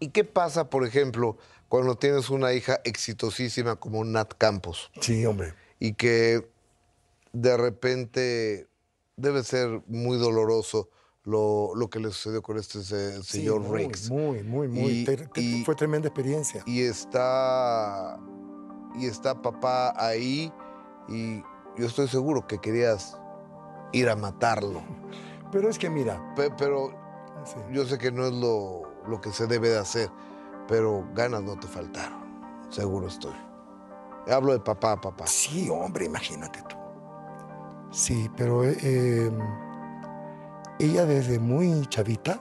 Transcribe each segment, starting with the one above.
¿Y qué pasa, por ejemplo, cuando tienes una hija exitosísima como Nat Campos? Sí, hombre. Y que de repente debe ser muy doloroso lo, lo que le sucedió con este se- Sí, señor muy, Riggs. Muy, muy, muy. Y- Te- te- y- fue tremenda experiencia. Y está. Y está papá ahí. Y yo estoy seguro que querías ir a matarlo. Pero es que mira, Pe- Pero sí, yo sé que no es lo, lo que se debe de hacer. Pero ganas no te faltaron. Seguro estoy. Hablo de papá, papá. sí, hombre, imagínate tú. Sí, pero eh, eh, ella desde muy chavita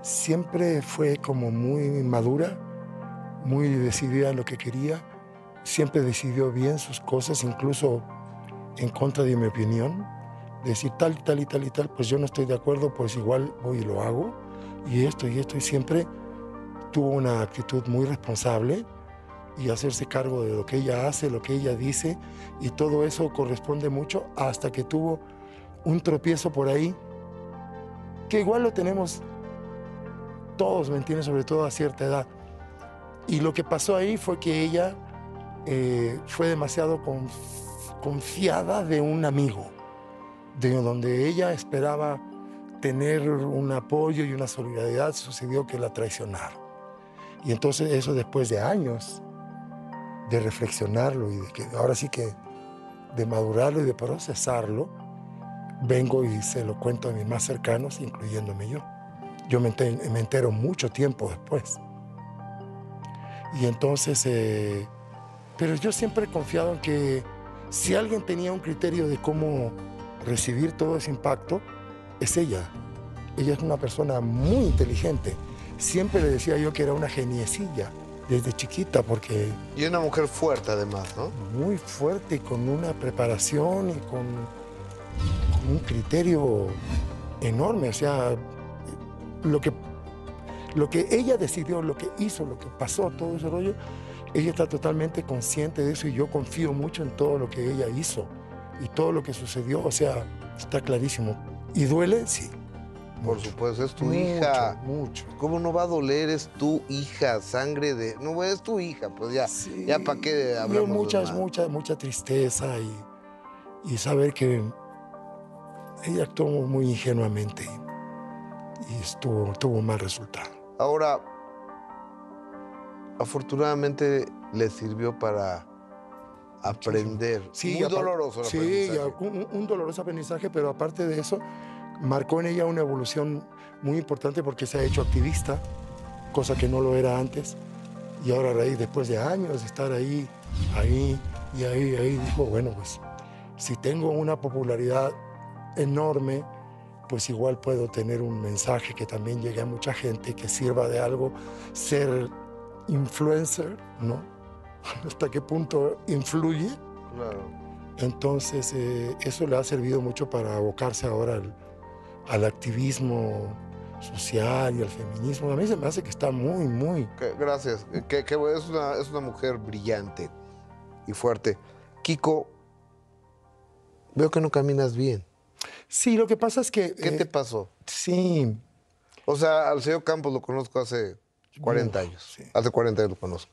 siempre fue como muy madura, muy decidida en lo que quería, siempre decidió bien sus cosas, incluso en contra de mi opinión, decir tal y tal y tal y tal, pues yo no estoy de acuerdo, pues igual voy y lo hago, y esto y esto, y siempre tuvo una actitud muy responsable y hacerse cargo de lo que ella hace, lo que ella dice, y todo eso corresponde mucho hasta que tuvo un tropiezo por ahí, que igual lo tenemos todos, ¿me entiendes? Sobre todo a cierta edad. Y lo que pasó ahí fue que ella eh, fue demasiado conf- confiada de un amigo, de donde ella esperaba tener un apoyo y una solidaridad, sucedió que la traicionaron. Y entonces eso después de años de reflexionarlo y de que ahora sí que de madurarlo y de procesarlo, vengo y se lo cuento a mis más cercanos, incluyéndome yo. Yo me enter- me entero mucho tiempo después. Y entonces, eh, pero yo siempre he confiado en que si alguien tenía un criterio de cómo recibir todo ese impacto, es ella. Ella es una persona muy inteligente. Siempre le decía yo que era una geniecilla desde chiquita, porque Y una mujer fuerte, además, ¿no? muy fuerte y con una preparación y con, con un criterio enorme. O sea, lo que, lo que ella decidió, lo que hizo, lo que pasó, todo ese rollo, ella está totalmente consciente de eso y yo confío mucho en todo lo que ella hizo y todo lo que sucedió. O sea, está clarísimo. ¿Y duele? Sí. Por mucho. supuesto, es tu Mucho, hija. Mucho. ¿Cómo no va a doler? Es tu hija, sangre de. No, es tu hija, pues ya. Sí, ya para qué hablamos de mucha, más. mucha, mucha tristeza y, y saber que ella actuó muy ingenuamente y, y estuvo, tuvo un mal resultado. Ahora, afortunadamente le sirvió para aprender. Sí, Muy doloroso Sí, aprendizaje. un, un doloroso aprendizaje, pero aparte de eso, marcó en ella una evolución muy importante porque se ha hecho activista, cosa que no lo era antes. Y ahora, a raíz, después de años de estar ahí, ahí y ahí, ahí, dijo, bueno, pues si tengo una popularidad enorme, pues igual puedo tener un mensaje que también llegue a mucha gente, que sirva de algo, ser influencer, ¿no? Hasta qué punto influye. Claro. Entonces, eh, eso le ha servido mucho para abocarse ahora al, al activismo social y al feminismo. A mí se me hace que está muy, muy... Que- gracias. Que, que es, una, es una mujer brillante y fuerte. Kiko, veo que no caminas bien. Sí, lo que pasa es que... ¿Qué eh, te pasó? Sí, O sea, al señor Campos lo conozco hace 40 Uf, años. sí. Hace 40 años lo conozco.